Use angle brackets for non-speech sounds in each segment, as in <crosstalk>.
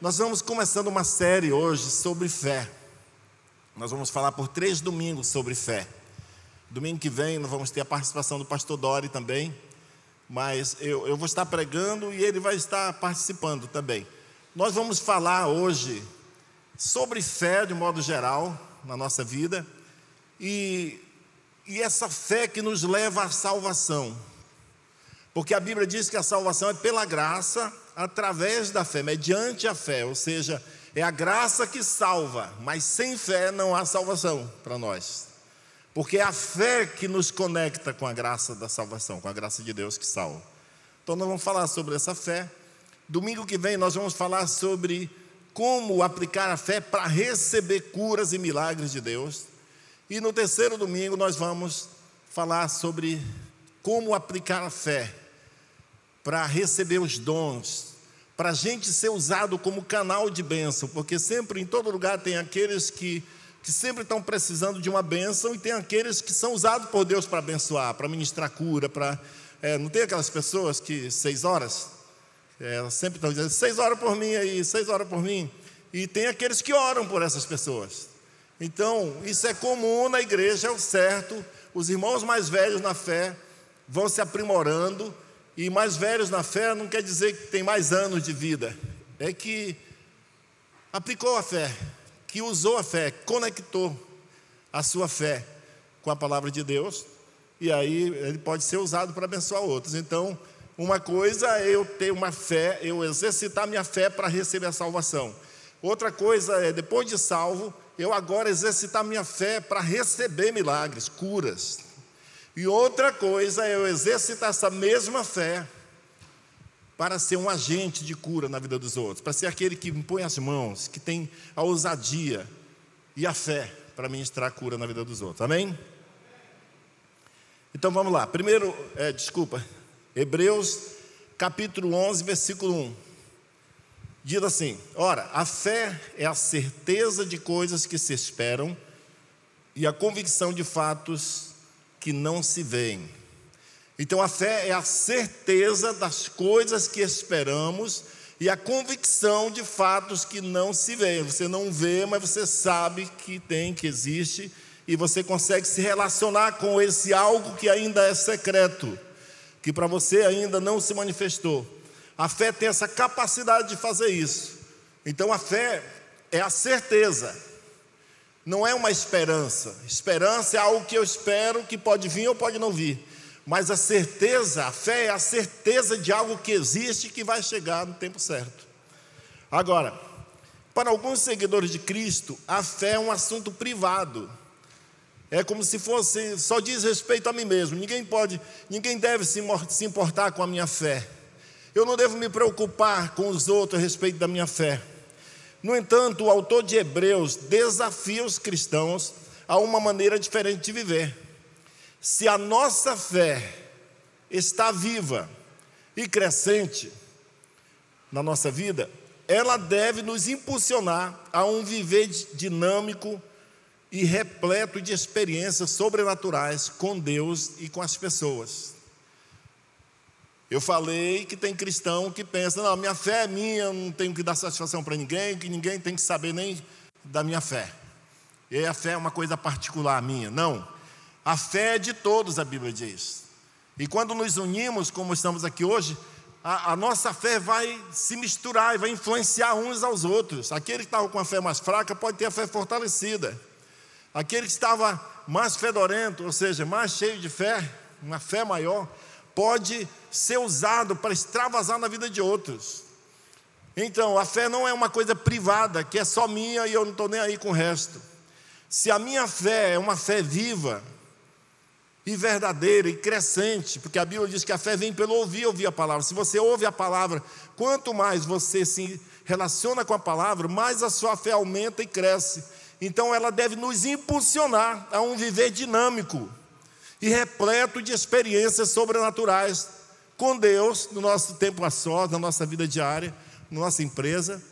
Nós vamos começando uma série hoje sobre fé. Nós vamos falar por três domingos sobre fé. Domingo que vem nós vamos ter a participação do pastor Dori também, mas eu, eu vou estar pregando e ele vai estar participando também. Nós vamos falar hoje sobre fé de modo geral na nossa vida e, e essa fé que nos leva à salvação. Porque a Bíblia diz que a salvação é pela graça, através da fé, mediante a fé, ou seja, é a graça que salva, mas sem fé não há salvação para nós. Porque é a fé que nos conecta com a graça da salvação, com a graça de Deus que salva. Então nós vamos falar sobre essa fé. Domingo que vem nós vamos falar sobre como aplicar a fé para receber curas e milagres de Deus. E no terceiro domingo nós vamos falar sobre como aplicar a fé para receber os dons, para a gente ser usado como canal de bênção, porque sempre em todo lugar tem aqueles que, que sempre estão precisando de uma bênção e tem aqueles que são usados por Deus para abençoar, para ministrar cura, para. É, não tem aquelas pessoas que seis horas, é, sempre estão dizendo seis horas por mim aí, seis horas por mim, e tem aqueles que oram por essas pessoas. Então, isso é comum na igreja, é o certo. Os irmãos mais velhos na fé vão se aprimorando e mais velhos na fé não quer dizer que tem mais anos de vida, é que aplicou a fé, que usou a fé, conectou a sua fé com a palavra de Deus, e aí ele pode ser usado para abençoar outros. Então, uma coisa é eu ter uma fé, eu exercitar minha fé para receber a salvação. Outra coisa é, depois de salvo, eu agora exercitar minha fé para receber milagres, curas, e outra coisa é eu exercitar essa mesma fé para ser um agente de cura na vida dos outros, para ser aquele que impõe as mãos, que tem a ousadia e a fé para ministrar cura na vida dos outros. Amém? Então vamos lá. Primeiro, é, desculpa, Hebreus capítulo 11, versículo 1. Diz assim: Ora, a fé é a certeza de coisas que se esperam e a convicção de fatos que não se veem. Então a fé é a certeza das coisas que esperamos e a convicção de fatos que não se veem. Você não vê, mas você sabe que tem, que existe, e você consegue se relacionar com esse algo que ainda é secreto, que para você ainda não se manifestou. A fé tem essa capacidade de fazer isso. Então a fé é a certeza não é uma esperança. Esperança é algo que eu espero que pode vir ou pode não vir. Mas a certeza, a fé é a certeza de algo que existe e que vai chegar no tempo certo. Agora, para alguns seguidores de Cristo, a fé é um assunto privado. É como se fosse, só diz respeito a mim mesmo. Ninguém pode, ninguém deve se importar com a minha fé. Eu não devo me preocupar com os outros a respeito da minha fé. No entanto, o autor de Hebreus desafia os cristãos a uma maneira diferente de viver. Se a nossa fé está viva e crescente na nossa vida, ela deve nos impulsionar a um viver dinâmico e repleto de experiências sobrenaturais com Deus e com as pessoas. Eu falei que tem cristão que pensa, não, minha fé é minha, eu não tenho que dar satisfação para ninguém, que ninguém tem que saber nem da minha fé. E a fé é uma coisa particular minha. Não. A fé é de todos, a Bíblia diz. E quando nos unimos, como estamos aqui hoje, a, a, nossa fé vai se misturar e vai influenciar uns aos outros. Aquele que estava com a fé mais fraca pode ter a fé fortalecida. Aquele que estava mais fedorento, ou seja, mais cheio de fé, uma fé maior, pode ser usado para extravasar na vida de outros. Então, a fé não é uma coisa privada, que é só minha e eu não estou nem aí com o resto. Se a minha fé é uma fé viva e verdadeira e crescente, porque a Bíblia diz que a fé vem pelo ouvir, ouvir a palavra. Se você ouve a palavra, quanto mais você se relaciona com a palavra, mais a sua fé aumenta e cresce. Então ela deve nos impulsionar a um viver dinâmico, e repleto de experiências sobrenaturais com Deus no nosso tempo a sós, na nossa vida diária, na nossa empresa,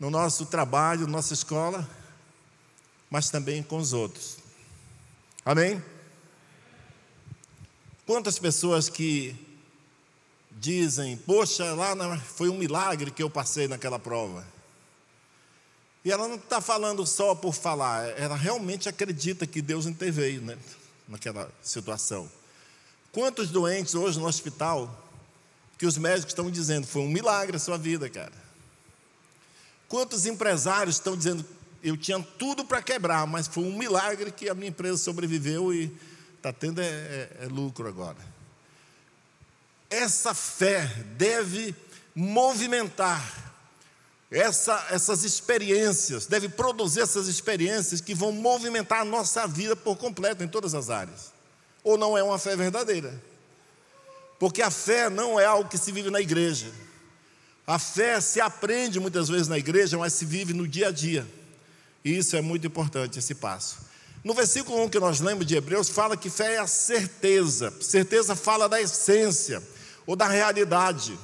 no nosso trabalho, na nossa escola, mas também com os outros. Amém? Quantas pessoas que dizem, poxa, lá foi um milagre que eu passei naquela prova. E ela não está falando só por falar, ela realmente acredita que Deus interveio né, naquela situação. Quantos doentes hoje no hospital que os médicos estão dizendo foi um milagre a sua vida, cara? Quantos empresários estão dizendo eu tinha tudo para quebrar, mas foi um milagre que a minha empresa sobreviveu e está tendo é, é, é lucro agora. Essa fé deve movimentar essa, essas experiências, deve produzir essas experiências que vão movimentar a nossa vida por completo, em todas as áreas. Ou não é uma fé verdadeira? Porque a fé não é algo que se vive na igreja. A fé se aprende muitas vezes na igreja, mas se vive no dia a dia. E isso é muito importante, esse passo. No versículo 1 que nós lemos de Hebreus, fala que fé é a certeza. Certeza fala da essência ou da realidade.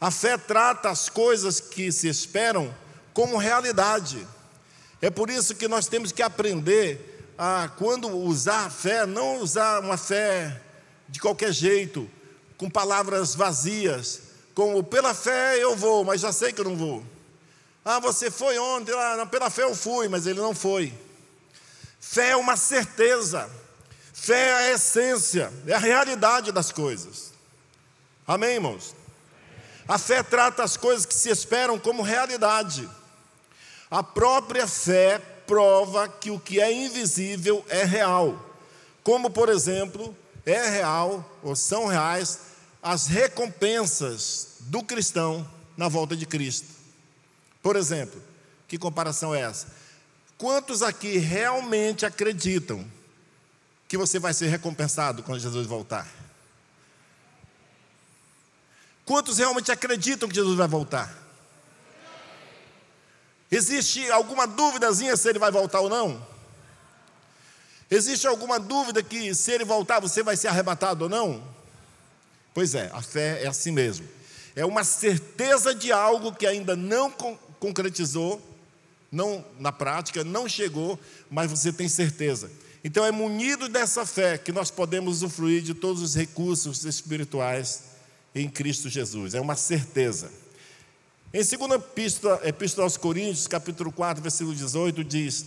A fé trata as coisas que se esperam como realidade. É por isso que nós temos que aprender a, quando usar a fé, não usar uma fé de qualquer jeito, com palavras vazias, como pela fé eu vou, mas já sei que eu não vou. Ah, você foi ontem, ah, pela fé eu fui, mas ele não foi. Fé é uma certeza, fé é a essência, é a realidade das coisas. Amém, irmãos? A fé trata as coisas que se esperam como realidade. A própria fé prova que o que é invisível é real. Como, por exemplo, é real ou são reais as recompensas do cristão na volta de Cristo. Por exemplo, que comparação é essa? Quantos aqui realmente acreditam que você vai ser recompensado quando Jesus voltar? Quantos realmente acreditam que Jesus vai voltar? Existe alguma dúvidazinha se ele vai voltar ou não? Existe alguma dúvida que se ele voltar você vai ser arrebatado ou não? Pois é, a fé é assim mesmo. É uma certeza de algo que ainda não concretizou, não na prática, não chegou, mas você tem certeza. Então é munido dessa fé que nós podemos usufruir de todos os recursos espirituais em Cristo Jesus, é uma certeza. Em 2 Epístola, Epístola aos Coríntios, capítulo 4, versículo 18, diz: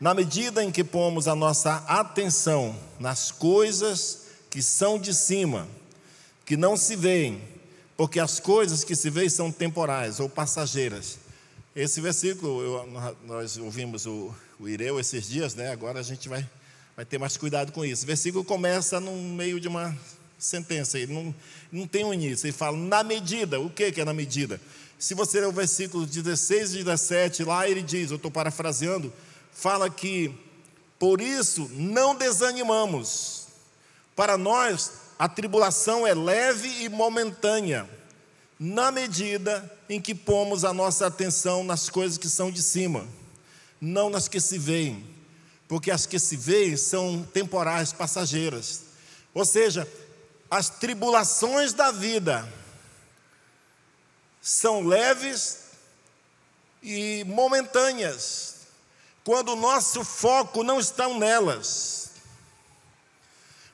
Na medida em que pomos a nossa atenção nas coisas que são de cima, que não se veem, porque as coisas que se veem são temporais ou passageiras. Esse versículo, eu, nós ouvimos o, o Ireu esses dias, né? agora a gente vai, vai ter mais cuidado com isso. O versículo começa no meio de uma sentença, ele não, não tem um início, ele fala na medida, o que, é na medida? Se você ler o versículo 16 e 17, lá ele diz, eu estou parafraseando, fala que por isso não desanimamos. Para nós, a tribulação é leve e momentânea, na medida em que pomos a nossa atenção nas coisas que são de cima, não nas que se veem, porque as que se veem são temporais, passageiras. Ou seja, as tribulações da vida são leves e momentâneas, quando o nosso foco não está nelas.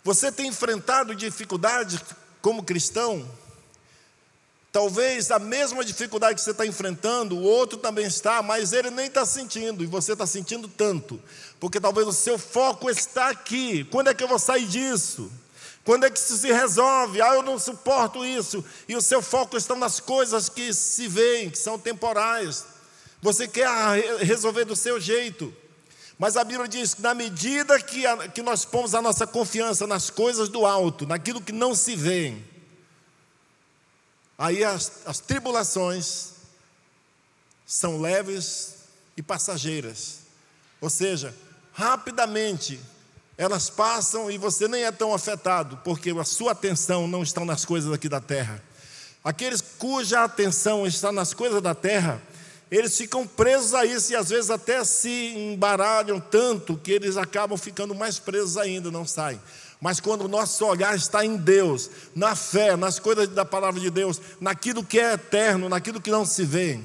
Você tem enfrentado dificuldades como cristão? Talvez a mesma dificuldade que você está enfrentando, o outro também está, mas ele nem está sentindo, e você está sentindo tanto, porque talvez o seu foco está aqui. Quando é que eu vou sair disso? Quando é que isso se resolve? Ah, eu não suporto isso. E o seu foco está nas coisas que se veem, que são temporais. Você quer resolver do seu jeito. Mas a Bíblia diz que na medida que, a, que nós pomos a nossa confiança nas coisas do alto, naquilo que não se vê, aí as, as tribulações são leves e passageiras. Ou seja, rapidamente elas passam e você nem é tão afetado, porque a sua atenção não está nas coisas aqui da terra. Aqueles cuja atenção está nas coisas da terra, eles ficam presos a isso e às vezes até se embaralham tanto que eles acabam ficando mais presos ainda, não saem. Mas quando o nosso olhar está em Deus, na fé, nas coisas da palavra de Deus, naquilo que é eterno, naquilo que não se vê,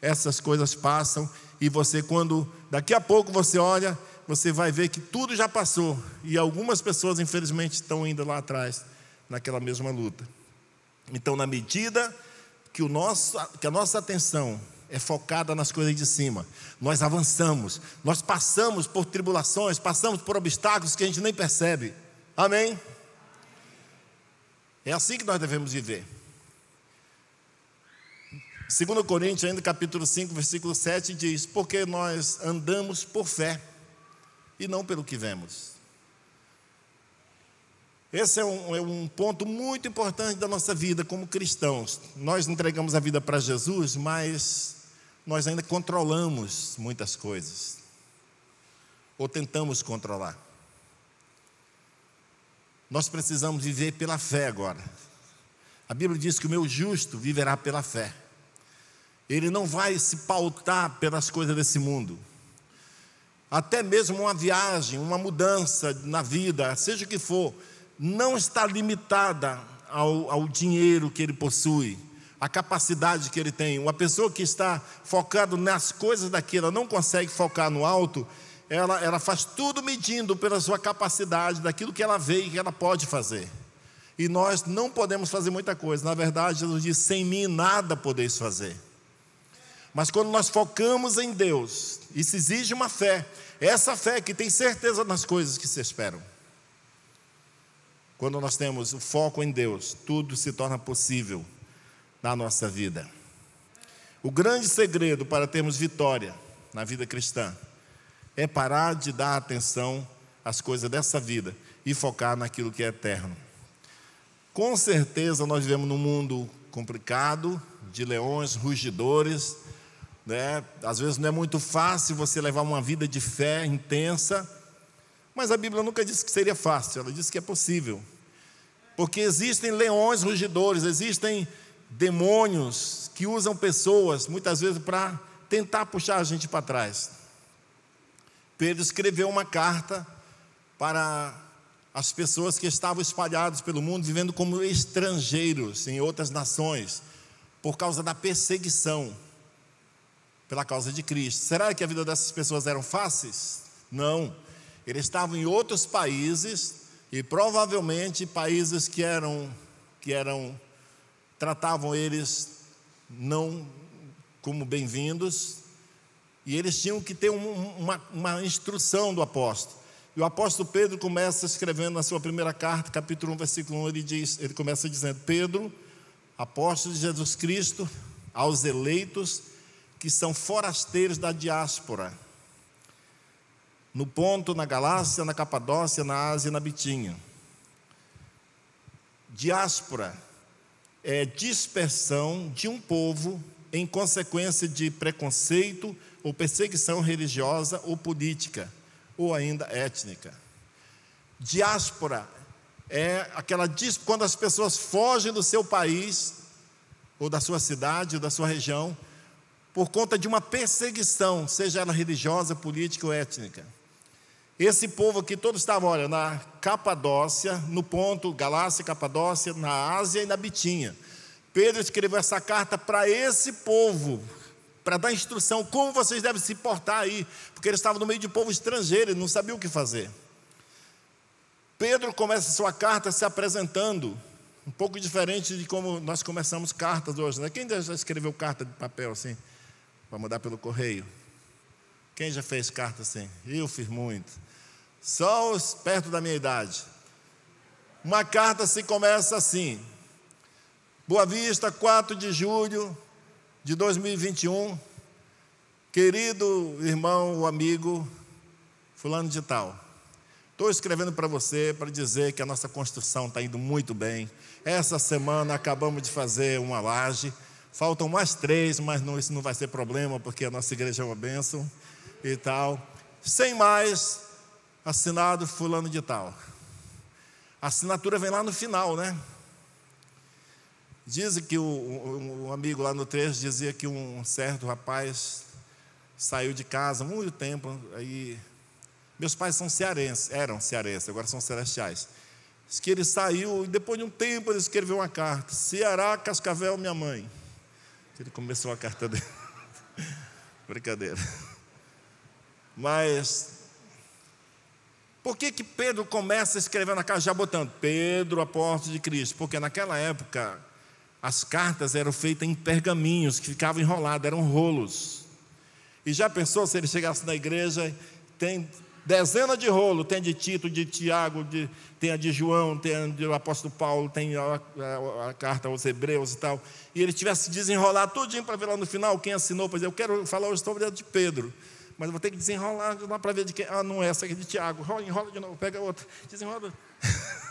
essas coisas passam e você, quando daqui a pouco você olha, você vai ver que tudo já passou e algumas pessoas, infelizmente, estão ainda lá atrás, naquela mesma luta. Então, na medida que, o nosso, que a nossa atenção é focada nas coisas de cima. Nós avançamos, nós passamos por tribulações, passamos por obstáculos que a gente nem percebe. Amém? É assim que nós devemos viver. 2 Coríntios, ainda capítulo 5, versículo 7, diz: Porque nós andamos por fé e não pelo que vemos. Esse é um, é um, ponto muito importante da nossa vida como cristãos. Nós entregamos a vida para Jesus, mas nós ainda controlamos muitas coisas. Ou tentamos controlar. Nós precisamos viver pela fé agora. A Bíblia diz que o meu justo viverá pela fé. Ele não vai se pautar pelas coisas desse mundo. Até mesmo uma viagem, uma mudança na vida, seja o que for, não está limitada ao, ao dinheiro que ele possui, à capacidade que ele tem. Uma pessoa que está focada nas coisas daqui, ela não consegue focar no alto, ela, ela faz tudo medindo pela sua capacidade, daquilo que ela vê e que ela pode fazer. E nós não podemos fazer muita coisa. Na verdade, Jesus diz: sem mim nada podeis fazer. Mas quando nós focamos em Deus, isso exige uma fé, essa fé que tem certeza nas coisas que se esperam. Quando nós temos o foco em Deus, tudo se torna possível na nossa vida. O grande segredo para termos vitória na vida cristã é parar de dar atenção às coisas dessa vida e focar naquilo que é eterno. Com certeza nós vivemos num mundo complicado, de leões rugidores, né? Às vezes não é muito fácil você levar uma vida de fé intensa, mas a Bíblia nunca disse que seria fácil, ela disse que é possível. Porque existem leões rugidores, existem demônios que usam pessoas, muitas vezes, para tentar puxar a gente para trás. Pedro escreveu uma carta para as pessoas que estavam espalhadas pelo mundo, vivendo como estrangeiros em outras nações, por causa da perseguição pela causa de Cristo. Será que a vida dessas pessoas eram fáceis? Não. Eles estavam em outros países e provavelmente países que eram que eram tratavam eles não como bem-vindos e eles tinham que ter um, uma, uma instrução do apóstolo. E o apóstolo Pedro começa escrevendo na sua primeira carta, capítulo 1, versículo 1, ele diz, ele começa dizendo: Pedro, apóstolo de Jesus Cristo, aos eleitos que são forasteiros da diáspora, no ponto, na Galácia, na Capadócia, na Ásia e na Bitinha. Diáspora é dispersão de um povo em consequência de preconceito ou perseguição religiosa ou política, ou ainda étnica. Diáspora é aquela quando as pessoas fogem do seu país, ou da sua cidade, ou da sua região, por conta de uma perseguição, seja ela religiosa, política ou étnica. Esse povo aqui, todos estavam, olha, na Capadócia, no ponto Galácia, Capadócia, na Ásia e na Bitinha. Pedro escreveu essa carta para esse povo, para dar instrução como vocês devem se portar aí, porque eles estavam no meio de um povo estrangeiro, eles não sabiam o que fazer. Pedro começa sua carta se apresentando, um pouco diferente de como nós começamos cartas hoje. Né? Quem já escreveu carta de papel assim? Para mandar pelo correio? Quem já fez carta assim? Eu fiz muito. Só os perto da minha idade. Uma carta se começa assim: Boa Vista, 4 de julho de 2021. Querido irmão ou amigo, Fulano de Tal, estou escrevendo para você para dizer que a nossa construção está indo muito bem. Essa semana acabamos de fazer uma laje, faltam mais três, mas não, isso não vai ser problema, porque a nossa igreja é uma bênção e tal. Sem mais, assinado fulano de tal. A assinatura vem lá no final, né? Dizem que o, um amigo lá no trecho dizia que um certo rapaz saiu de casa muito tempo, aí meus pais são cearenses, eram cearenses, agora são celestiais. Diz que ele saiu e depois de um tempo ele escreveu uma carta: Ceará, Cascavel, minha mãe. Ele começou a carta dele. <laughs> Brincadeira. Mas por que, que Pedro começa escrevendo a carta já botando Pedro, apóstolo de Cristo? Porque naquela época As cartas eram feitas em pergaminhos que ficavam enrolados, eram rolos. E já pensou se ele chegasse na igreja, tem dezenas de rolos, tem de Tito, de Tiago, de, tem a de João, tem a do apóstolo Paulo, tem a, a, a, carta aos Hebreus e tal. E ele tivesse desenrolado tudinho para ver lá no final quem assinou, dizer, eu quero falar hoje sobre a de Pedro. Mas vou ter que desenrolar lá para ver de quem. Ah, não é essa aqui é de Tiago. Enrola de novo, pega outra. Desenrola.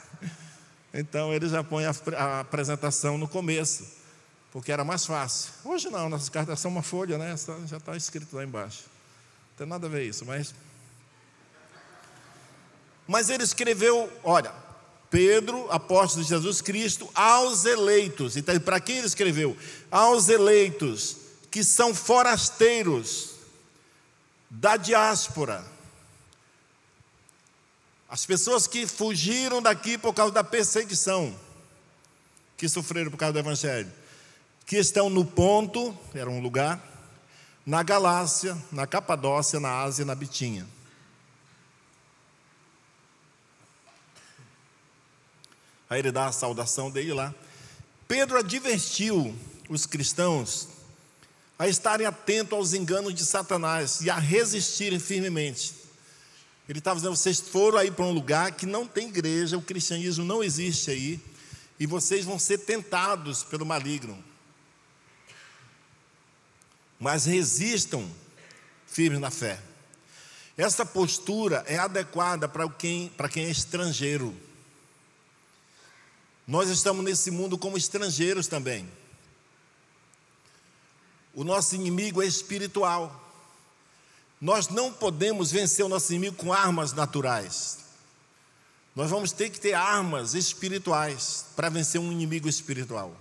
<laughs> então ele já põe a, a, apresentação no começo, porque era mais fácil. Hoje não, nossas cartas são uma folha, né? Já está escrito lá embaixo. Não tem nada a ver isso, mas. Mas ele escreveu, olha, Pedro, apóstolo de Jesus Cristo, aos eleitos. Então, para quem ele escreveu? Aos eleitos que são forasteiros da diáspora. As pessoas que fugiram daqui por causa da perseguição, que sofreram por causa do Evangelho, que estão no ponto, era um lugar, na Galácia, na Capadócia, na Ásia na Bitinha. Aí ele dá a saudação dele lá. Pedro advertiu os cristãos a estarem atentos aos enganos de Satanás e a resistirem firmemente. Ele estava dizendo: vocês foram aí para um lugar que não tem igreja, o cristianismo não existe aí, e vocês vão ser tentados pelo maligno. Mas resistam firmes na fé. Essa postura é adequada para quem, para quem é estrangeiro. Nós estamos nesse mundo como estrangeiros também. O nosso inimigo é espiritual. Nós não podemos vencer o nosso inimigo com armas naturais. Nós vamos ter que ter armas espirituais para vencer um inimigo espiritual.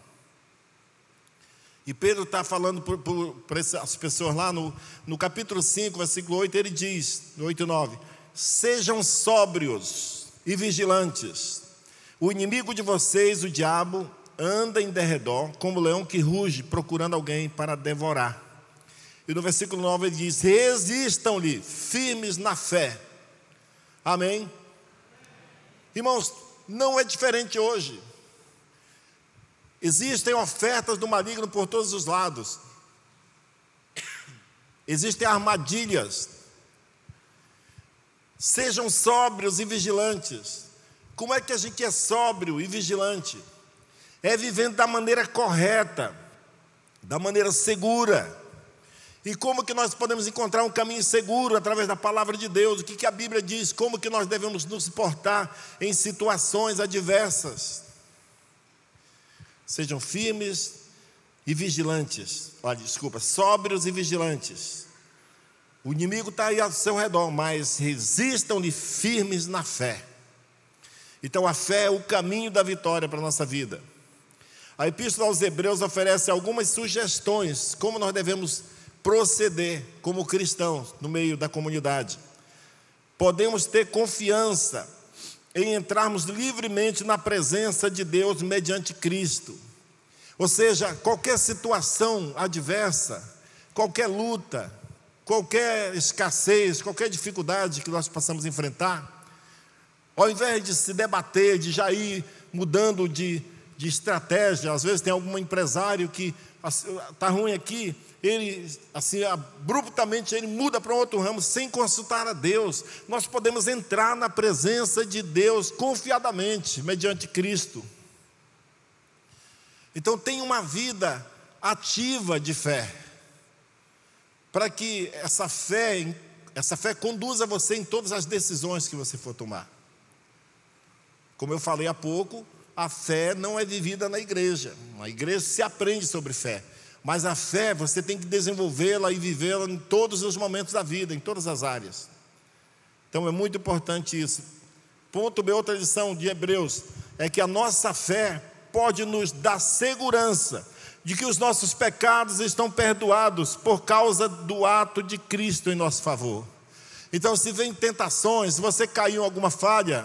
E Pedro está falando para essas pessoas lá no, no capítulo 5, versículo 8, ele diz, no 8 e 9: Sejam sóbrios e vigilantes. O inimigo de vocês, o diabo, anda em derredor, como leão que ruge, procurando alguém para devorar. E no versículo 9 ele diz: resistam-lhe, firmes na fé. Amém? Irmãos, não é diferente hoje. Existem ofertas do maligno por todos os lados. Existem armadilhas. Sejam sóbrios e vigilantes. Como é que a gente é sóbrio e vigilante? é vivendo da maneira correta, da maneira segura. E como que nós podemos encontrar um caminho seguro através da palavra de Deus? O que, que a Bíblia diz? Como que nós devemos nos portar em situações adversas? Sejam firmes e vigilantes. Olha, desculpa, sóbrios e vigilantes. O inimigo está aí ao seu redor, mas resistam-lhe firmes na fé. Então a fé é o caminho da vitória para a nossa vida. A Epístola aos Hebreus oferece algumas sugestões como nós devemos proceder como cristãos no meio da comunidade. Podemos ter confiança em entrarmos livremente na presença de Deus mediante Cristo. Ou seja, qualquer situação adversa, qualquer luta, qualquer escassez, qualquer dificuldade que nós possamos enfrentar, ao invés de se debater, de já ir mudando de de estratégia. Às vezes tem algum empresário que está ruim aqui, ele, assim, abruptamente ele muda para um outro ramo sem consultar a Deus. Nós podemos entrar na presença de Deus confiadamente, mediante Cristo. Então, tenha uma vida ativa de fé, para que essa fé, essa fé conduza você em todas as decisões que você for tomar. Como eu falei há pouco, a fé não é vivida na igreja. Na igreja se aprende sobre fé. Mas a fé você tem que desenvolvê-la e vivê-la em todos os momentos da vida, em todas as áreas. Então é muito importante isso. Ponto B, outra lição de Hebreus, é que a nossa fé pode nos dar segurança de que os nossos pecados estão perdoados por causa do ato de Cristo em nosso favor. Então, se vem tentações, se você caiu em alguma falha,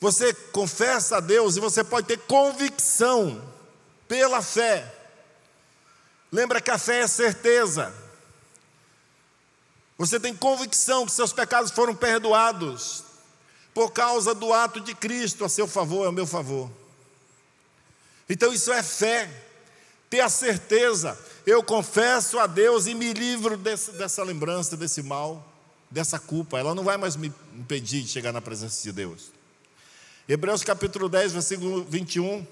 você confessa a Deus e você pode ter convicção pela fé. Lembra que a fé é certeza. Você tem convicção que seus pecados foram perdoados por causa do ato de Cristo a seu favor, ao meu favor. Então isso é fé, ter a certeza, eu confesso a Deus e me livro desse, dessa lembrança, desse mal, dessa culpa. Ela não vai mais me impedir de chegar na presença de Deus. Hebreus capítulo 10, versículo 21,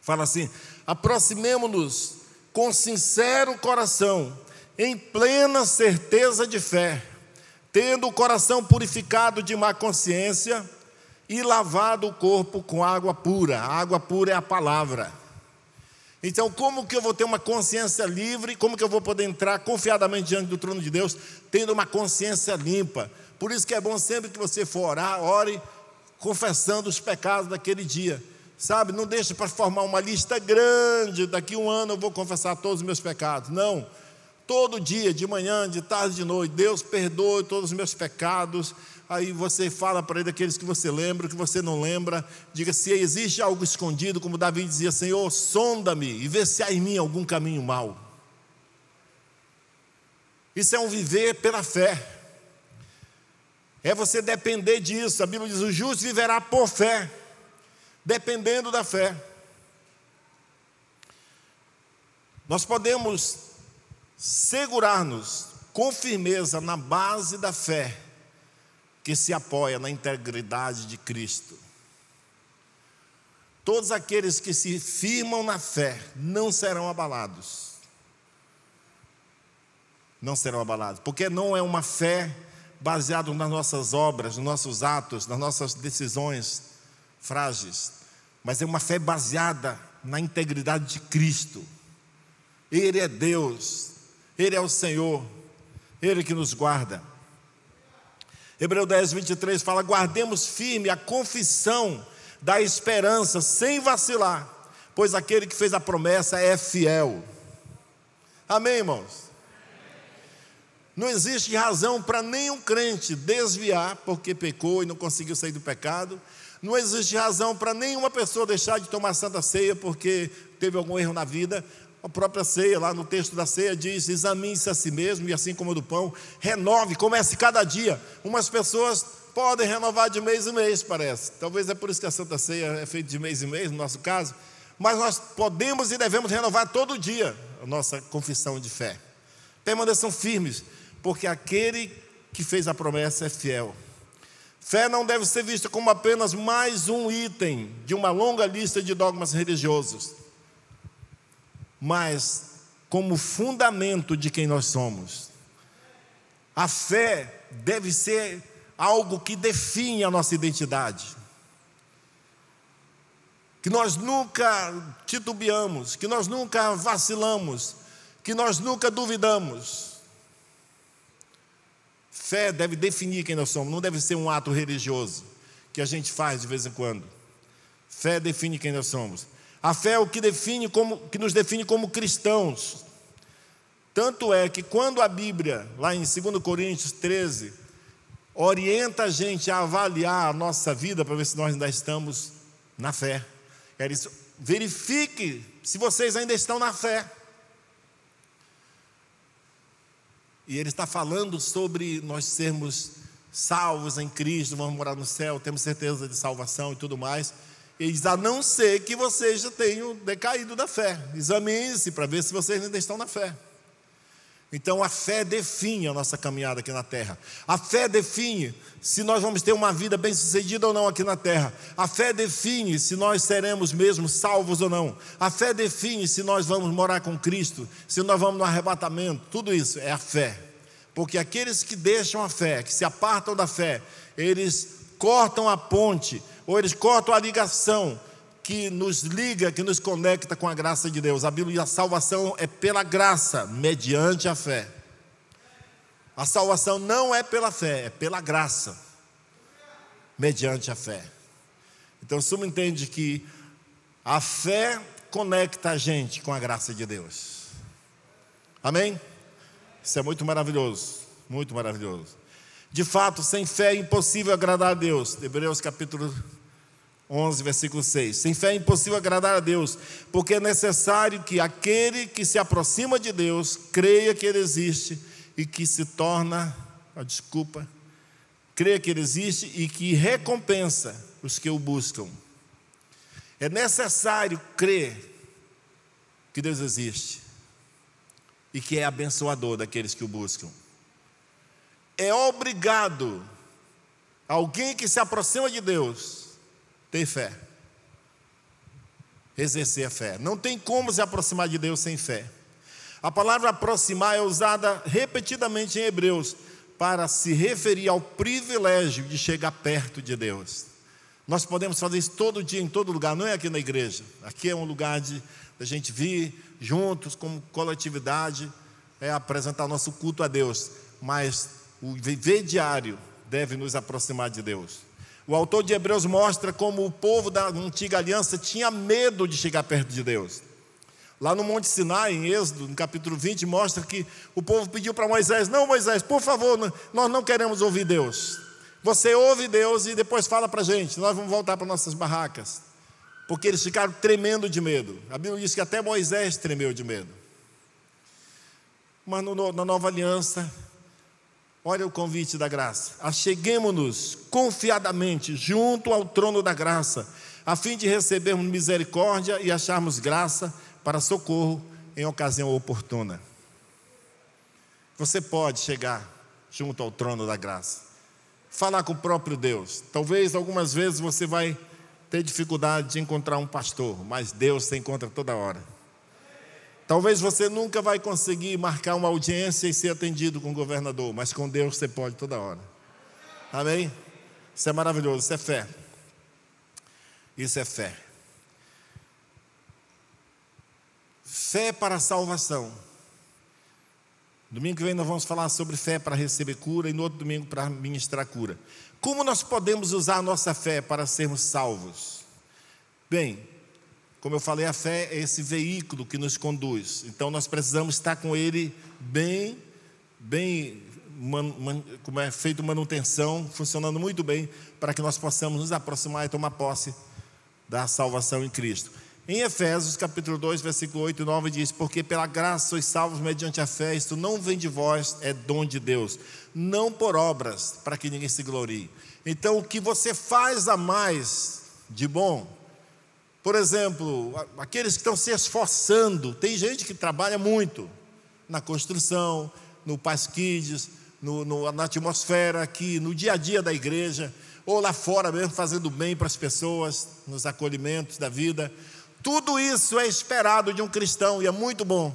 fala assim: aproximemo-nos com sincero coração, em plena certeza de fé, tendo o coração purificado de má consciência e lavado o corpo com água pura. A água pura é a palavra. Então, como que eu vou ter uma consciência livre? Como que eu vou poder entrar confiadamente diante do trono de Deus, tendo uma consciência limpa? Por isso que é bom sempre que você for orar, ore confessando os pecados daquele dia. Sabe, não deixe para formar uma lista grande, daqui a um ano eu vou confessar todos os meus pecados. Não. Todo dia, de manhã, de tarde, de noite, Deus perdoe todos os meus pecados. Aí você fala para ele aqueles que você lembra, que você não lembra. Diga se existe algo escondido, como Davi dizia: Senhor, sonda-me e vê se há em mim algum caminho mau. Isso é um viver pela fé. É você depender disso. A Bíblia diz: o justo viverá por fé, dependendo da fé. Nós podemos segurar-nos com firmeza na base da fé que se apoia na integridade de Cristo. Todos aqueles que se firmam na fé não serão abalados. Não serão abalados, porque não é uma fé baseado nas nossas obras, nos nossos atos, nas nossas decisões frágeis, mas é uma fé baseada na integridade de Cristo. Ele é Deus, Ele é o Senhor, Ele que nos guarda. Hebreu 10, 23 fala: guardemos firme a confissão da esperança, sem vacilar, pois aquele que fez a promessa é fiel. Amém, irmãos? Não existe razão para nenhum crente desviar porque pecou e não conseguiu sair do pecado. Não existe razão para nenhuma pessoa deixar de tomar santa ceia porque teve algum erro na vida. A própria ceia, lá no texto da ceia, diz: examine-se a si mesmo, e assim como do pão, renove, comece cada dia. Umas pessoas podem renovar de mês em mês, parece. Talvez é por isso que a Santa Ceia é feita de mês em mês, no nosso caso. Mas nós podemos e devemos renovar todo dia a nossa confissão de fé. Permaneçam firmes, porque aquele que fez a promessa é fiel. Fé não deve ser vista como apenas mais um item de uma longa lista de dogmas religiosos, mas como fundamento de quem nós somos. A fé deve ser algo que define a nossa identidade. Que nós nunca titubeamos, que nós nunca vacilamos, que nós nunca duvidamos. Fé deve definir quem nós somos, não deve ser um ato religioso que a gente faz de vez em quando. Fé define quem nós somos. A fé é o que define como que nos define como cristãos. Tanto é que quando a Bíblia, lá em 2 Coríntios 13, orienta a gente a avaliar a nossa vida para ver se nós ainda estamos na fé. Ela diz: verifique se vocês ainda estão na fé. E ele está falando sobre nós sermos salvos em Cristo, vamos morar no céu, temos certeza de salvação e tudo mais. Ele diz: a não ser que vocês já tenham decaído da fé. Examine-se para ver se vocês ainda estão na fé. Então a fé define a nossa caminhada aqui na terra. A fé define se nós vamos ter uma vida bem-sucedida ou não aqui na terra. A fé define se nós seremos mesmo salvos ou não. A fé define se nós vamos morar com Cristo, se nós vamos no arrebatamento. Tudo isso é a fé. Porque aqueles que deixam a fé, que se apartam da fé, eles cortam a ponte, ou eles cortam a ligação que nos liga, que nos conecta com a graça de Deus. A Bíblia, a salvação é pela graça, mediante a fé. A salvação não é pela fé, é pela graça, mediante a fé. Então, o me entende que a fé conecta a gente com a graça de Deus. Amém? Isso é muito maravilhoso, muito maravilhoso. De fato, sem fé é impossível agradar a Deus. Hebreus capítulo 11, versículo 6. Sem fé é impossível agradar a Deus, porque é necessário que aquele que se aproxima de Deus creia que Ele existe e que se torna, oh, desculpa, creia que Ele existe e que recompensa os que o buscam. É necessário crer que Deus existe e que é abençoador daqueles que o buscam. É obrigado alguém que se aproxima de Deus ter fé. Exercer a fé. Não tem como se aproximar de Deus sem fé. A palavra aproximar é usada repetidamente em Hebreus para se referir ao privilégio de chegar perto de Deus. Nós podemos fazer isso todo dia, em todo lugar, não é aqui na igreja. Aqui é um lugar de a gente vir juntos, como coletividade, é apresentar nosso culto a Deus. Mas o viver diário deve nos aproximar de Deus. O autor de Hebreus mostra como o povo da antiga aliança tinha medo de chegar perto de Deus. Lá no Monte Sinai, em Êxodo, no capítulo 20, mostra que o povo pediu para Moisés: Não, Moisés, por favor, nós não queremos ouvir Deus. Você ouve Deus e depois fala para a gente, nós vamos voltar para nossas barracas. Porque eles ficaram tremendo de medo. A Bíblia diz que até Moisés tremeu de medo. Mas no, na nova aliança, olha o convite da graça. Acheguemos-nos confiadamente junto ao trono da graça, a fim de recebermos misericórdia e acharmos graça para socorro em ocasião oportuna. Você pode chegar junto ao trono da graça, falar com o próprio Deus. Talvez algumas vezes você vai ter dificuldade de encontrar um pastor, mas Deus se encontra toda hora. Talvez você nunca vai conseguir marcar uma audiência e ser atendido com o governador, mas com Deus você pode toda hora. Amém? Isso é maravilhoso, isso é fé. Isso é fé. Fé para a salvação. Domingo que vem nós vamos falar sobre fé para receber cura e no outro domingo para ministrar cura. Como nós podemos usar a nossa fé para sermos salvos? Bem, como eu falei, a fé é esse veículo que nos conduz. Então nós precisamos estar com ele bem, bem, man, man, como é feito manutenção, funcionando muito bem, para que nós possamos nos aproximar e tomar posse da salvação em Cristo. Em Efésios capítulo 2, versículo 8 e 9 diz: Porque pela graça sois salvos mediante a fé, isto não vem de vós, é dom de Deus, não por obras, para que ninguém se glorie. Então, o que você faz a mais de bom, por exemplo, aqueles que estão se esforçando, tem gente que trabalha muito na construção, no Paz Kids, no, no, na atmosfera aqui, no dia a dia da igreja, ou lá fora mesmo, fazendo bem para as pessoas, nos acolhimentos da vida. Tudo isso é esperado de um cristão e é muito bom.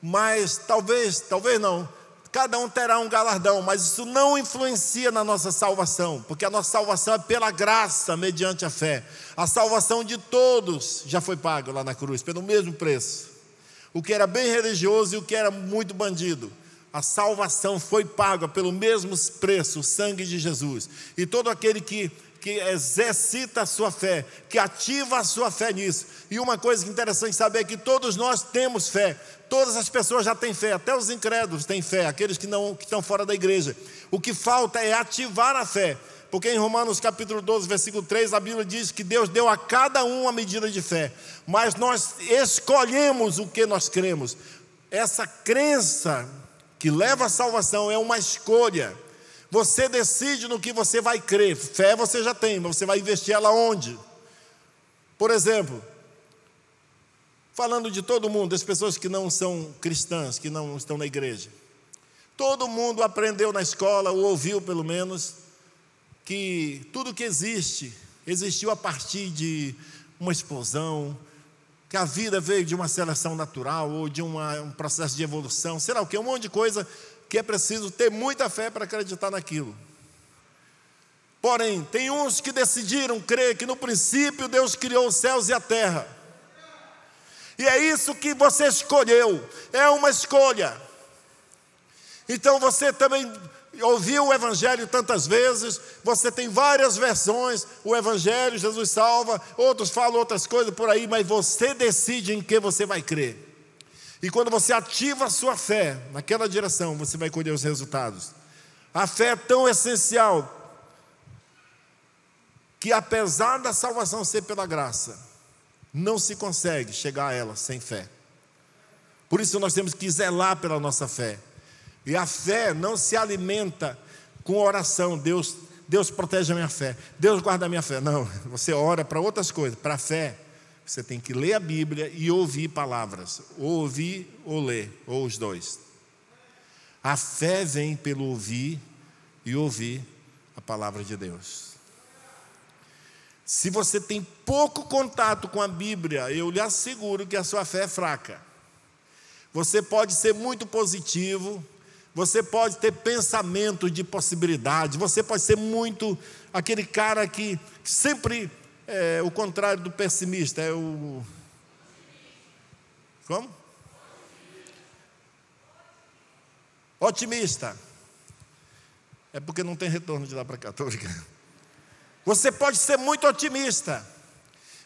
Mas talvez, talvez não. Cada um terá um galardão, mas isso não influencia na nossa salvação, porque a nossa salvação é pela graça, mediante a fé. A salvação de todos já foi paga lá na cruz, pelo mesmo preço. O que era bem religioso e o que era muito bandido. A salvação foi paga pelo mesmo preço, o sangue de Jesus. E todo aquele que que exercita a sua fé, que ativa a sua fé nisso. E uma coisa interessante saber é que todos nós temos fé, todas as pessoas já têm fé, até os incrédulos têm fé, aqueles que não que estão fora da igreja. O que falta é ativar a fé. Porque em Romanos capítulo 12, versículo 3, a Bíblia diz que Deus deu a cada um uma medida de fé, mas nós escolhemos o que nós cremos. Essa crença que leva à salvação é uma escolha. Você decide no que você vai crer. Fé você já tem, mas você vai investir ela onde? Por exemplo, falando de todo mundo, das pessoas que não são cristãs, que não estão na igreja. Todo mundo aprendeu na escola, ou ouviu pelo menos, que tudo que existe, existiu a partir de uma explosão, que a vida veio de uma seleção natural, ou de uma, um processo de evolução, sei lá o que, um monte de coisa que é preciso ter muita fé para acreditar naquilo. Porém, tem uns que decidiram crer que no princípio Deus criou os céus e a terra. E é isso que você escolheu, é uma escolha. Então você também ouviu o Evangelho tantas vezes, você tem várias versões, o Evangelho, Jesus salva, outros falam outras coisas por aí, mas você decide em que você vai crer. E quando você ativa a sua fé naquela direção, você vai colher os resultados. A fé é tão essencial que, apesar da salvação ser pela graça, não se consegue chegar a ela sem fé. Por isso nós temos que zelar pela nossa fé. E a fé não se alimenta com oração. Deus, Deus protege a minha fé. Deus guarda a minha fé. Não, você ora para outras coisas. Para a fé, você tem que ler a Bíblia e ouvir palavras, ou ouvir ou ler, ou os dois. A fé vem pelo ouvir e ouvir a palavra de Deus. Se você tem pouco contato com a Bíblia, eu lhe asseguro que a sua fé é fraca. Você pode ser muito positivo, você pode ter pensamento de possibilidade, você pode ser muito aquele cara que sempre é o contrário do pessimista, é o. Como? Otimista. É porque não tem retorno de lá para cá. Você pode ser muito otimista,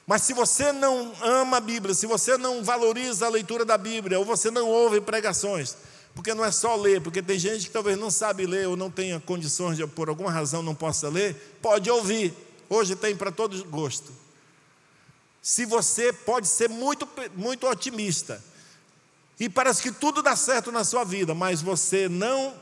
mas se você não ama a Bíblia, se você não valoriza a leitura da Bíblia, ou você não ouve pregações, porque não é só ler, porque tem gente que talvez não sabe ler ou não tenha condições de, por alguma razão, não possa ler, pode ouvir. Hoje tem para todo gosto. Se você pode ser muito, muito otimista, e parece que tudo dá certo na sua vida, mas você não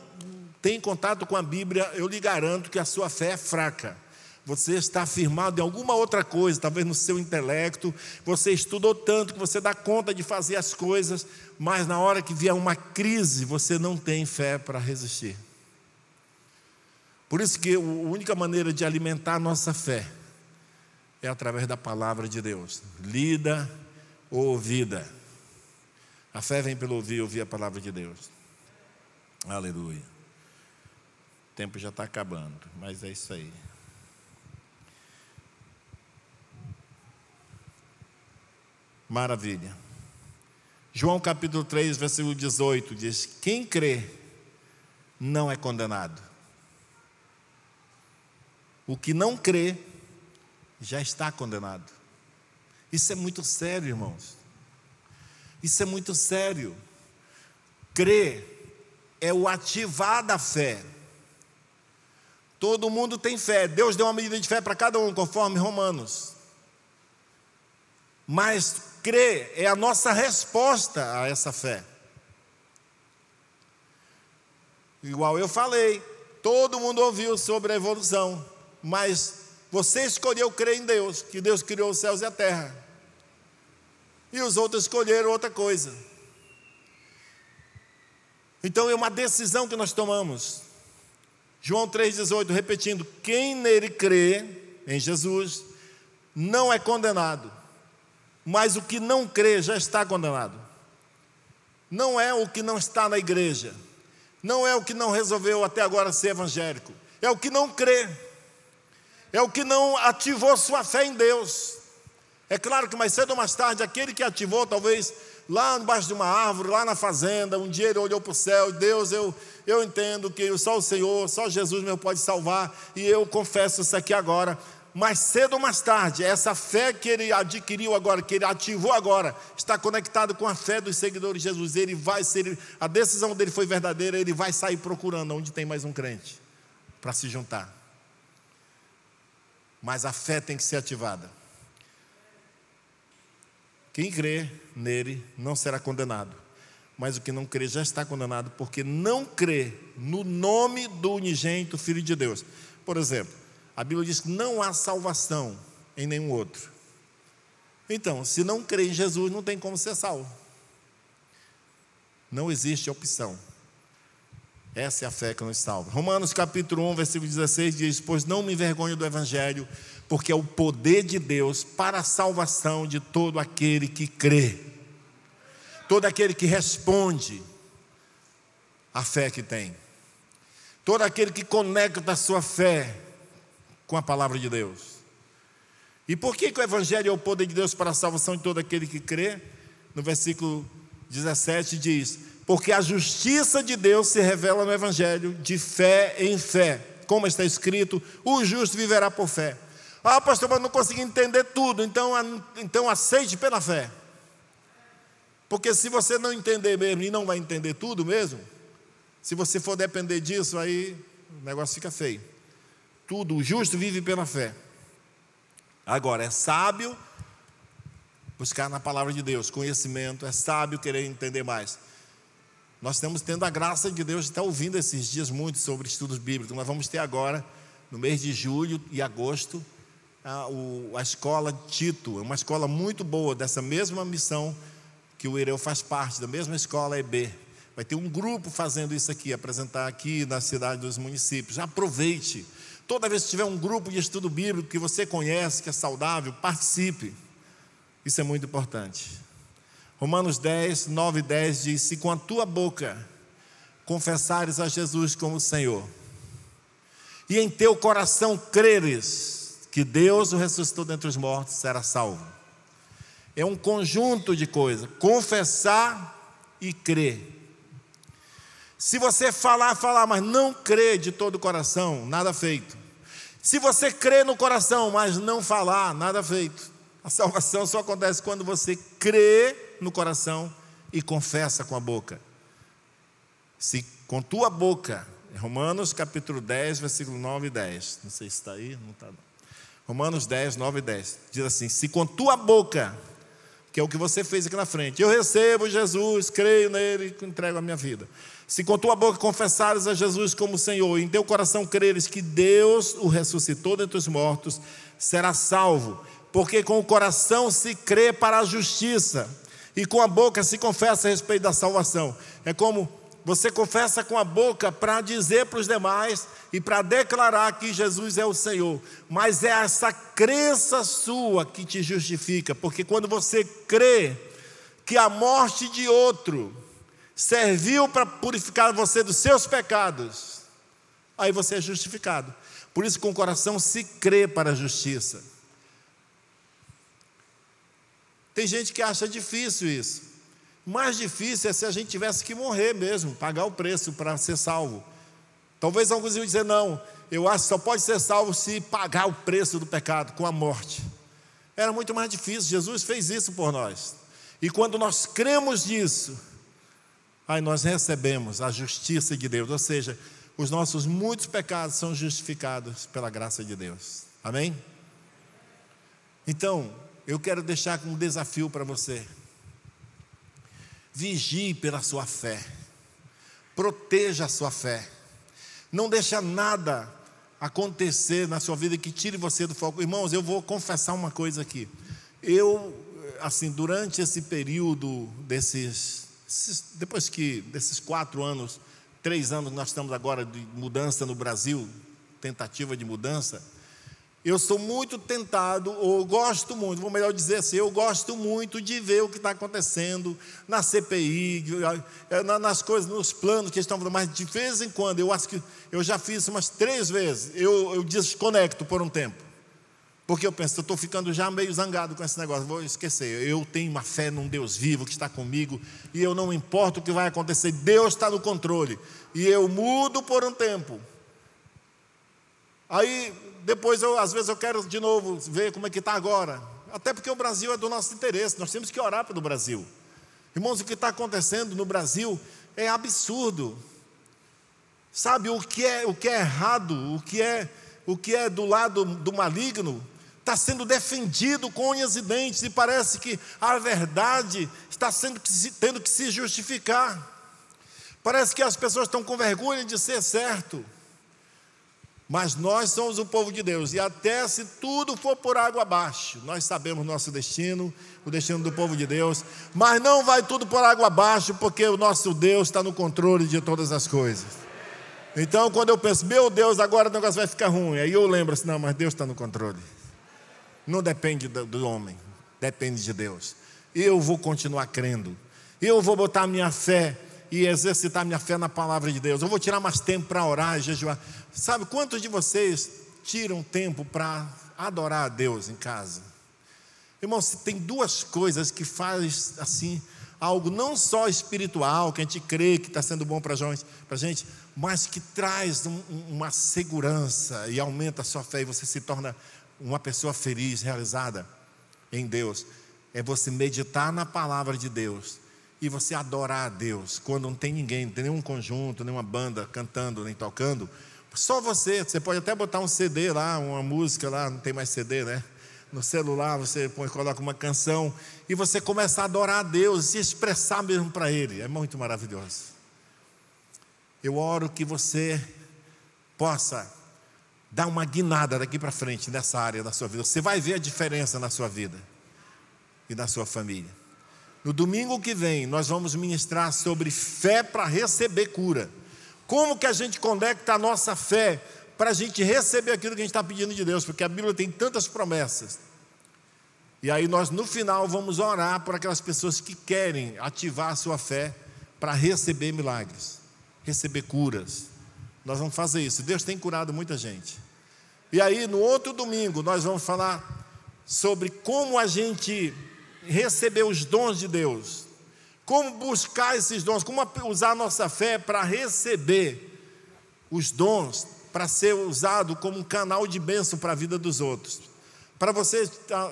tem contato com a Bíblia, eu lhe garanto que a sua fé é fraca. Você está firmado em alguma outra coisa, talvez no seu intelecto. Você estudou tanto que você dá conta de fazer as coisas, mas na hora que vier uma crise, você não tem fé para resistir. Por isso que a única maneira de alimentar a nossa fé é através da palavra de Deus, lida ou ouvida. A fé vem pelo ouvir, ouvir a palavra de Deus. Aleluia. O tempo já está acabando, mas é isso aí. Maravilha. João capítulo 3, versículo 18 diz: Quem crê não é condenado. O que não crê já está condenado. Isso é muito sério, irmãos. Isso é muito sério. Crer é o ativar da fé. Todo mundo tem fé. Deus deu uma medida de fé para cada um, conforme Romanos. Mas crer é a nossa resposta a essa fé. Igual eu falei, todo mundo ouviu sobre a evolução, mas você escolheu crer em Deus, que Deus criou os céus e a terra. E os outros escolheram outra coisa. Então é uma decisão que nós tomamos. João 3,18, repetindo: quem nele crê, em Jesus, não é condenado mas o que não crê já está condenado. Não é o que não está na igreja, não é o que não resolveu até agora ser evangélico, é o que não crê, é o que não ativou sua fé em Deus. É claro que mais cedo ou mais tarde, aquele que ativou, talvez lá embaixo de uma árvore, lá na fazenda, um dia ele olhou para o céu Deus, eu, eu entendo que só o Senhor, só Jesus me pode salvar, e eu confesso isso aqui agora mais cedo ou mais tarde, essa fé que ele adquiriu agora, que ele ativou agora, está conectado com a fé dos seguidores de Jesus. Ele vai ser, a decisão dele foi verdadeira, ele vai sair procurando onde tem mais um crente para se juntar. Mas a fé tem que ser ativada. Quem crê nele não será condenado, mas o que não crê já está condenado, porque não crê no nome do unigênito Filho de Deus. Por exemplo, a Bíblia diz que não há salvação em nenhum outro. Então, se não crê em Jesus, não tem como ser salvo. Não existe opção. Essa é a fé que nos salva. Romanos capítulo 1, versículo 16 diz: Pois não me envergonho do Evangelho, porque é o poder de Deus para a salvação de todo aquele que crê, todo aquele que responde à fé que tem, todo aquele que conecta a sua fé com a palavra de Deus. E por que, que o Evangelho é o poder de Deus para a salvação de todo aquele que crê? No versículo 17 diz: Porque a justiça de Deus se revela no Evangelho de fé em fé. Como está escrito, o justo viverá por fé. Ah, pastor, mas não consegui entender tudo, então, então aceite pela fé. Porque se você não entender mesmo e não vai entender tudo mesmo, se você for depender disso, aí o negócio fica feio tudo, o justo vive pela fé. Agora, é sábio buscar na palavra de Deus conhecimento, é sábio querer entender mais. Nós estamos tendo a graça de Deus de estar ouvindo esses dias muito sobre estudos bíblicos. Nós vamos ter agora, no mês de julho e agosto, a, o, a escola Tito, é uma escola muito boa, dessa mesma missão que o Ireu faz parte, da mesma escola EB. Vai ter um grupo fazendo isso aqui, apresentar aqui na cidade dos municípios. Aproveite. Toda vez que tiver um grupo de estudo bíblico que você conhece, que é saudável, participe. Isso é muito importante. Romanos 10, 9 e 10 diz: Se com a tua boca confessares a Jesus como Senhor, e em teu coração creres que Deus o ressuscitou dentre os mortos, será salvo. É um conjunto de coisas: confessar e crer. Se você falar, falar, mas não crer de todo o coração, nada feito. Se você crê no coração, mas não falar, nada feito. A salvação só acontece quando você crê no coração e confessa com a boca. Se com tua boca, Romanos capítulo 10, versículo 9 e 10. Não sei se está aí, não está. Romanos 10, 9 e 10. Diz assim: Se com tua boca, que é o que você fez aqui na frente, eu recebo Jesus, creio nele, entrego a minha vida. Se com tua boca confessares a Jesus como Senhor, e em teu coração creres que Deus o ressuscitou dentre os mortos, será salvo, porque com o coração se crê para a justiça, e com a boca se confessa a respeito da salvação. É como você confessa com a boca para dizer para os demais e para declarar que Jesus é o Senhor, mas é essa crença sua que te justifica, porque quando você crê que a morte de outro serviu para purificar você dos seus pecados, aí você é justificado. Por isso, com o coração se crê para a justiça. Tem gente que acha difícil isso. Mais difícil é se a gente tivesse que morrer mesmo, pagar o preço para ser salvo. Talvez alguns iam dizer, não, eu acho que só pode ser salvo se pagar o preço do pecado com a morte. Era muito mais difícil, Jesus fez isso por nós. E quando nós cremos nisso, aí nós recebemos a justiça de Deus, ou seja, os nossos muitos pecados são justificados pela graça de Deus. Amém? Então, eu quero deixar um desafio para você. Vigie pela sua fé. Proteja a sua fé. Não deixa nada acontecer na sua vida que tire você do foco. Irmãos, eu vou confessar uma coisa aqui. Eu, assim, durante esse período desses, depois que desses quatro anos, três anos nós estamos agora de mudança no Brasil, tentativa de mudança. Eu sou muito tentado, ou gosto muito, vou melhor dizer assim, eu gosto muito de ver o que está acontecendo na CPI, eh, nas coisas, nos planos que estão falando, mas de vez em quando, eu acho que eu já fiz umas três vezes, eu, eu desconecto por um tempo. Porque eu penso, eu estou ficando já meio zangado com esse negócio, vou esquecer. Eu tenho uma fé num Deus vivo que está comigo, e eu não importa o que vai acontecer, Deus está no controle. E eu mudo por um tempo. Aí depois eu, às vezes eu quero de novo ver como é que está agora. Até porque o Brasil é do nosso interesse, nós temos que orar pelo Brasil. Irmãos, o que está acontecendo no Brasil é absurdo. Sabe, o que é, o que é errado, o que é, o que é do lado do maligno, está sendo defendido com unhas e dentes, e parece que a verdade está sendo, tendo que se justificar. Parece que as pessoas estão com vergonha de ser certo. Mas nós somos o povo de Deus, e até se tudo for por água abaixo, nós sabemos nosso destino, o destino do povo de Deus, mas não vai tudo por água abaixo, porque o nosso Deus está no controle de todas as coisas. Então, quando eu penso, meu Deus, agora o negócio vai ficar ruim, aí eu lembro assim: não, mas Deus está no controle. Não depende do, homem, depende de Deus. Eu vou continuar crendo, eu vou botar minha fé e exercitar minha fé na palavra de Deus. Eu vou tirar mais tempo para orar e jejuar. Sabe quantos de vocês tiram tempo para adorar a Deus em casa? Irmão, se tem duas coisas que faz assim algo não só espiritual, que a gente crê que está sendo bom para a gente, mas que traz um, uma segurança e aumenta a sua fé e você se torna uma pessoa feliz, realizada em Deus. É você meditar na palavra de Deus e você adorar a Deus quando não tem ninguém, não tem nenhum conjunto, nenhuma banda cantando nem tocando, só você. Você pode até botar um CD lá, uma música lá, não tem mais CD, né? No celular você põe, coloca uma canção e você começa a adorar a Deus, se expressar mesmo para Ele. É muito maravilhoso. Eu oro que você possa dar uma guinada daqui para frente nessa área da sua vida. Você vai ver a diferença na sua vida e na sua família. No domingo que vem, nós vamos ministrar sobre fé para receber cura. Como que a gente conecta a nossa fé para a gente receber aquilo que a gente está pedindo de Deus, porque a Bíblia tem tantas promessas. E aí nós no final vamos orar por aquelas pessoas que querem ativar a sua fé para receber milagres, receber curas. Nós vamos fazer isso. Deus tem curado muita gente. E aí no outro domingo nós vamos falar sobre como a gente receber os dons de Deus. Como buscar esses dons, como usar a nossa fé para receber os dons, para ser usado como um canal de bênção para a vida dos outros. Para você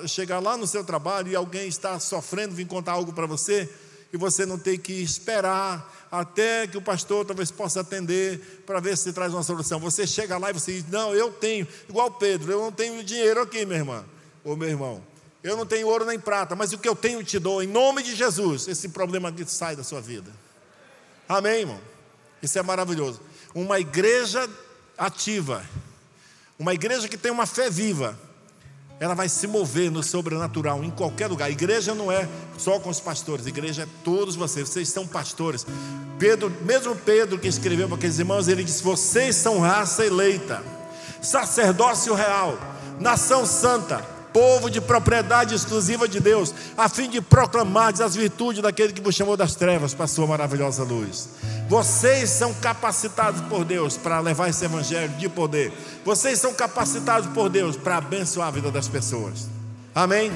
chegar lá no seu trabalho e alguém está sofrendo, vir contar algo para você, e você não ter que esperar até que o pastor talvez possa atender para ver se traz uma solução. Você chega lá e você diz: Não, eu tenho, igual Pedro, eu não tenho dinheiro aqui, minha irmã, ou meu irmão. Eu não tenho ouro nem prata, mas o que eu tenho te dou, em nome de Jesus. Esse problema aqui sai da sua vida. Amém, irmão? Isso é maravilhoso. Uma igreja ativa, uma igreja que tem uma fé viva, ela vai se mover no sobrenatural em qualquer lugar. A igreja não é só com os pastores, a igreja é todos vocês, vocês são pastores. Pedro, mesmo Pedro que escreveu para aqueles irmãos, ele disse: Vocês são raça eleita, sacerdócio real, nação santa povo de propriedade exclusiva de Deus, a fim de proclamar as virtudes daquele que vos chamou das trevas para a sua maravilhosa luz. Vocês são capacitados por Deus para levar esse evangelho de poder. Vocês são capacitados por Deus para abençoar a vida das pessoas. Amém?